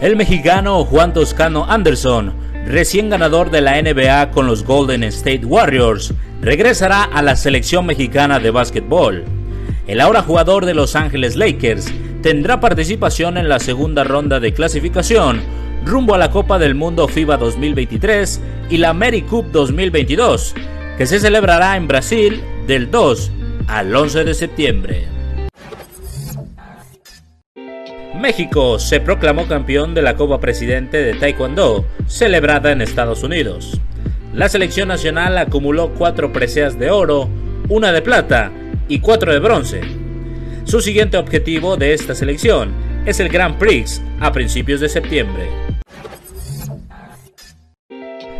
El mexicano Juan Toscano Anderson, recién ganador de la NBA con los Golden State Warriors, regresará a la selección mexicana de básquetbol. El ahora jugador de Los Ángeles Lakers tendrá participación en la segunda ronda de clasificación rumbo a la Copa del Mundo FIBA 2023 y la Cup 2022, que se celebrará en Brasil del 2 al 11 de septiembre. México se proclamó campeón de la Copa Presidente de Taekwondo, celebrada en Estados Unidos. La selección nacional acumuló cuatro preseas de oro, una de plata y cuatro de bronce. Su siguiente objetivo de esta selección es el Grand Prix a principios de septiembre.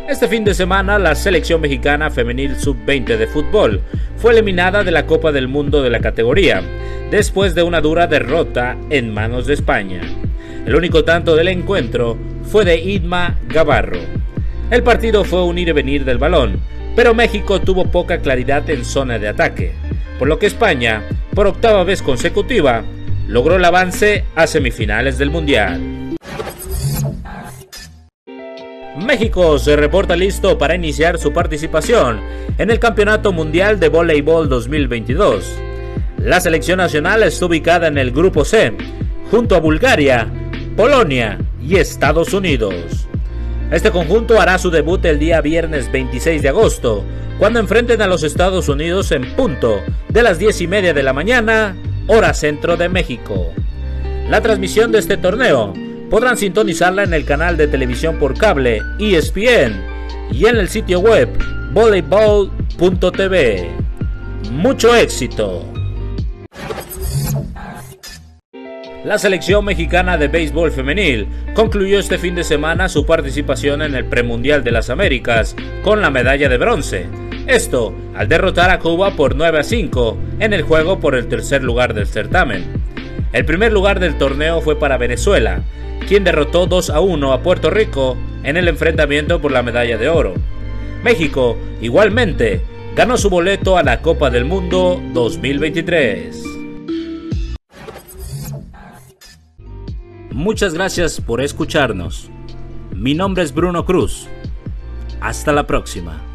Este fin de semana, la selección mexicana femenil sub-20 de fútbol fue eliminada de la Copa del Mundo de la categoría, después de una dura derrota en manos de España. El único tanto del encuentro fue de Idma Gavarro. El partido fue un ir y venir del balón, pero México tuvo poca claridad en zona de ataque, por lo que España, por octava vez consecutiva, logró el avance a semifinales del Mundial. México se reporta listo para iniciar su participación en el Campeonato Mundial de Voleibol 2022. La selección nacional está ubicada en el Grupo C, junto a Bulgaria, Polonia y Estados Unidos. Este conjunto hará su debut el día viernes 26 de agosto, cuando enfrenten a los Estados Unidos en punto de las 10 y media de la mañana, hora centro de México. La transmisión de este torneo podrán sintonizarla en el canal de televisión por cable ESPN y en el sitio web volleyball.tv. Mucho éxito. La selección mexicana de béisbol femenil concluyó este fin de semana su participación en el Premundial de las Américas con la medalla de bronce. Esto al derrotar a Cuba por 9 a 5 en el juego por el tercer lugar del certamen. El primer lugar del torneo fue para Venezuela, quien derrotó 2 a 1 a Puerto Rico en el enfrentamiento por la medalla de oro. México, igualmente, ganó su boleto a la Copa del Mundo 2023. Muchas gracias por escucharnos. Mi nombre es Bruno Cruz. Hasta la próxima.